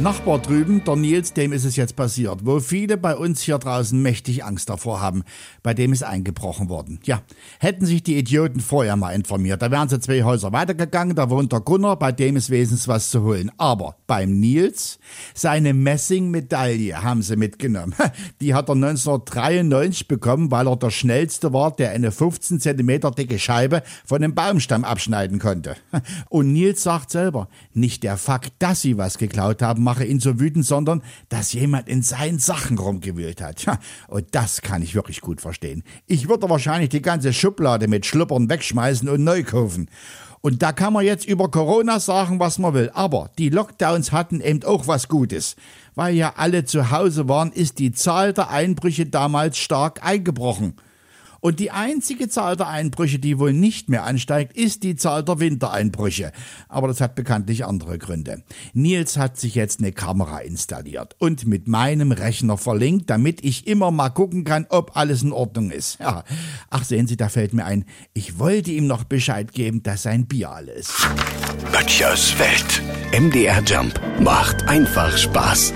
Nachbar drüben, der Nils, dem ist es jetzt passiert, wo viele bei uns hier draußen mächtig Angst davor haben. Bei dem ist eingebrochen worden. Ja, hätten sich die Idioten vorher mal informiert, da wären sie zwei Häuser weitergegangen, da wohnt der Gunnar, bei dem ist wesens was zu holen. Aber beim Nils, seine Messingmedaille haben sie mitgenommen. Die hat er 1993 bekommen, weil er der schnellste war, der eine 15 Zentimeter dicke Scheibe von einem Baumstamm abschneiden konnte. Und Nils sagt selber, nicht der Fakt, dass sie was geklaut haben, mache ihn so wütend, sondern dass jemand in seinen Sachen rumgewühlt hat. und das kann ich wirklich gut verstehen. Ich würde wahrscheinlich die ganze Schublade mit Schluppern wegschmeißen und neu kaufen. Und da kann man jetzt über Corona sagen, was man will. Aber die Lockdowns hatten eben auch was Gutes. Weil ja alle zu Hause waren, ist die Zahl der Einbrüche damals stark eingebrochen. Und die einzige Zahl der Einbrüche, die wohl nicht mehr ansteigt, ist die Zahl der Wintereinbrüche. Aber das hat bekanntlich andere Gründe. Nils hat sich jetzt eine Kamera installiert und mit meinem Rechner verlinkt, damit ich immer mal gucken kann, ob alles in Ordnung ist. Ja. Ach, sehen Sie, da fällt mir ein, ich wollte ihm noch Bescheid geben, dass sein Bier alle ist. Böttchers Welt. MDR Jump macht einfach Spaß.